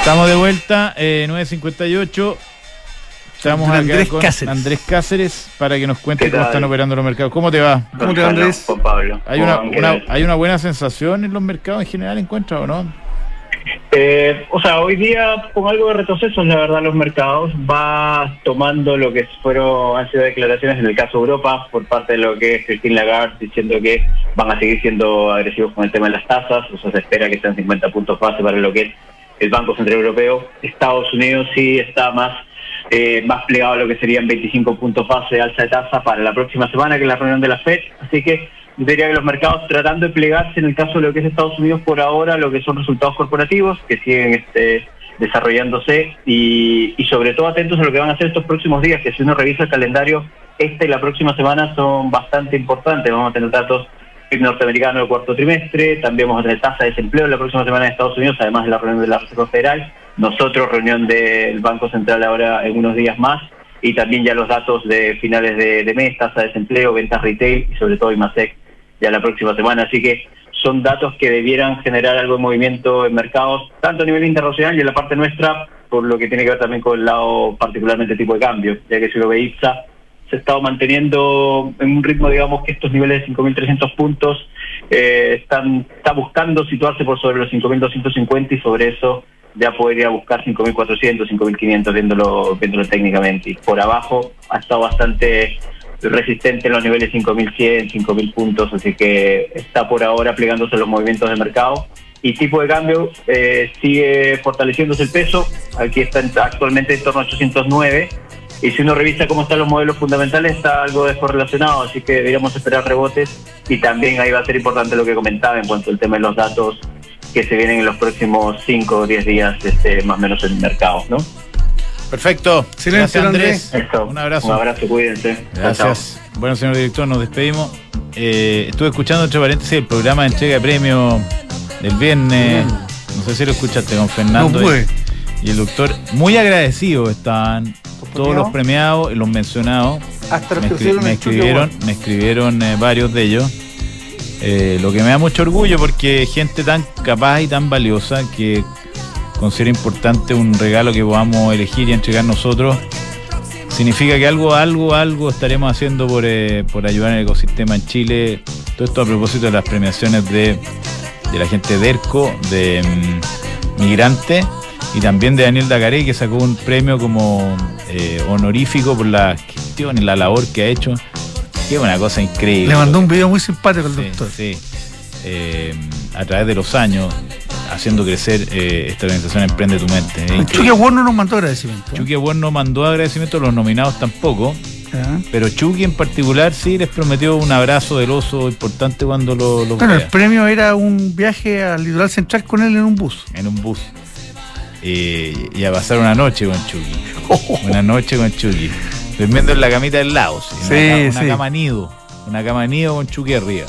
Estamos de vuelta, eh, 9.58. Estamos Con acá Andrés con Cáceres. Andrés Cáceres para que nos cuente ¿Qué cómo están operando los mercados. ¿Cómo te va? ¿Cómo te va, Andrés? Juan Pablo. ¿Hay una. ¿Hay una buena sensación en los mercados en general, encuentras o no? Eh, o sea, hoy día con algo de retroceso, la verdad, los mercados va tomando lo que fueron han sido declaraciones en el caso de Europa por parte de lo que es Christine Lagarde diciendo que van a seguir siendo agresivos con el tema de las tasas, o sea, se espera que sean 50 puntos base para lo que es el Banco Central Europeo. Estados Unidos sí está más eh, más plegado a lo que serían 25 puntos base de alza de tasa para la próxima semana, que es la reunión de la FED. Así que yo diría que los mercados tratando de plegarse en el caso de lo que es Estados Unidos por ahora, lo que son resultados corporativos que siguen este, desarrollándose y, y sobre todo atentos a lo que van a hacer estos próximos días, que si uno revisa el calendario, esta y la próxima semana son bastante importantes. Vamos a tener datos Norteamericano del cuarto trimestre, también vamos a tener tasa de desempleo la próxima semana en Estados Unidos, además de la reunión de la Reserva Federal, nosotros, reunión del Banco Central ahora en unos días más, y también ya los datos de finales de, de mes, tasa de desempleo, ventas retail y sobre todo IMASEC ya la próxima semana. Así que son datos que debieran generar algo de movimiento en mercados, tanto a nivel internacional y en la parte nuestra, por lo que tiene que ver también con el lado particularmente tipo de cambio, ya que si lo ve IPSA, se ha estado manteniendo en un ritmo, digamos, que estos niveles de 5.300 puntos eh, están está buscando situarse por sobre los 5.250 y sobre eso ya podría buscar 5.400, 5.500 viéndolo, viéndolo técnicamente. Y por abajo ha estado bastante resistente en los niveles 5.100, 5.000 puntos, así que está por ahora plegándose los movimientos de mercado. Y tipo de cambio eh, sigue fortaleciéndose el peso, aquí está actualmente en torno a 809 y si uno revisa cómo están los modelos fundamentales está algo descorrelacionado, así que deberíamos esperar rebotes y también ahí va a ser importante lo que comentaba en cuanto al tema de los datos que se vienen en los próximos 5 o 10 días este, más o menos en el mercado, ¿no? Perfecto. Silencio, Gracias, Andrés. Un abrazo. Un abrazo, cuídense. Gracias. Bueno, señor director, nos despedimos. Eh, estuve escuchando, entre paréntesis, el programa de entrega de premio del viernes. No sé si lo escuchaste con Fernando. No y, y el doctor. Muy agradecidos estaban todos los premiados y los mencionados. Hasta los Me, escri- escribieron, me escribieron eh, varios de ellos. Eh, lo que me da mucho orgullo porque gente tan capaz y tan valiosa que considera importante un regalo que podamos elegir y entregar nosotros. Significa que algo, algo, algo estaremos haciendo por, eh, por ayudar en el ecosistema en Chile. Todo esto a propósito de las premiaciones de, de la gente de ERCO, de mm, Migrante y también de Daniel Dacaré, que sacó un premio como eh, honorífico por la gestión y la labor que ha hecho. Que es una cosa increíble. Le mandó un video muy simpático al Sí, doctor. sí. Eh, a través de los años, haciendo crecer eh, esta organización Emprende tu Mente. Chucky Bueno nos mandó agradecimiento. Chucky Abuelo no mandó agradecimiento, los nominados tampoco. Pero Chucky en particular sí les prometió un abrazo del oso importante cuando lo, lo Bueno, el premio era un viaje al litoral central con él en un bus. en un bus. Eh, y a pasar una noche con Chucky. Una noche con Chucky. Durmiendo en la camita del lado. sí, Sí, una, sí. cama nido. Una cama nido con Chucky arriba.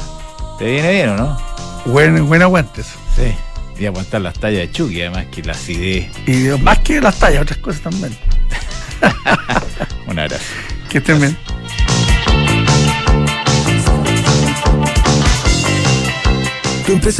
¿Te viene bien o no? Buen, buen aguante eso. Sí. Y aguantar las tallas de Chucky, además que la acidez. Y más que las tallas, otras cosas también. Un abrazo. Que estén bien. Tu empresa